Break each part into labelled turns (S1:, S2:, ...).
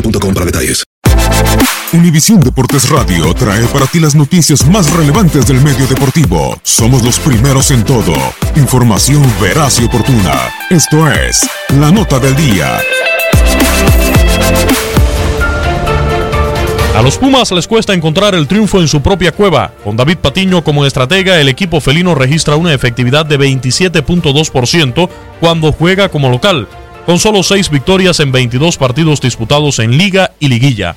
S1: boostmobile.com para detalles.
S2: Univisión Deportes Radio trae para ti las noticias más relevantes del medio deportivo. Somos los primeros en todo. Información veraz y oportuna. Esto es La Nota del Día.
S3: A los Pumas les cuesta encontrar el triunfo en su propia cueva. Con David Patiño como estratega, el equipo felino registra una efectividad de 27.2% cuando juega como local, con solo 6 victorias en 22 partidos disputados en liga y liguilla.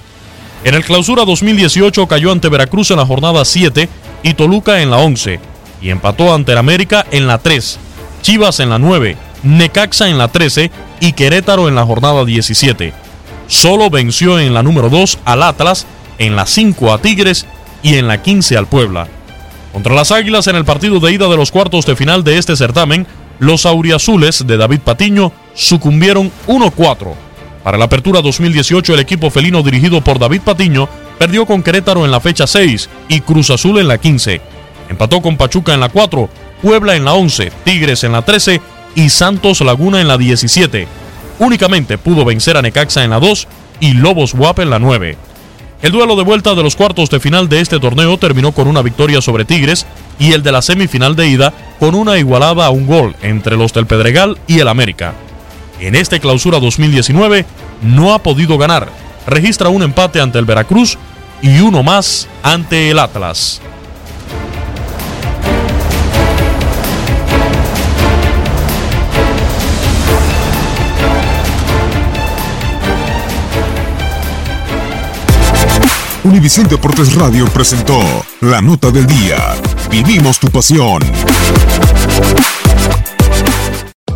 S3: En el clausura 2018 cayó ante Veracruz en la jornada 7 y Toluca en la 11, y empató ante el América en la 3, Chivas en la 9, Necaxa en la 13 y Querétaro en la jornada 17. Solo venció en la número 2 al Atlas, en la 5 a Tigres y en la 15 al Puebla. Contra las Águilas en el partido de ida de los cuartos de final de este certamen, los auriazules de David Patiño sucumbieron 1-4. Para la apertura 2018 el equipo felino dirigido por David Patiño perdió con Querétaro en la fecha 6 y Cruz Azul en la 15. Empató con Pachuca en la 4, Puebla en la 11, Tigres en la 13 y Santos Laguna en la 17. Únicamente pudo vencer a Necaxa en la 2 y Lobos Guap en la 9. El duelo de vuelta de los cuartos de final de este torneo terminó con una victoria sobre Tigres y el de la semifinal de ida con una igualada a un gol entre los del Pedregal y el América. En este clausura 2019 no ha podido ganar, registra un empate ante el Veracruz y uno más ante el Atlas.
S2: Univisión Deportes Radio presentó La Nota del Día. Vivimos tu pasión.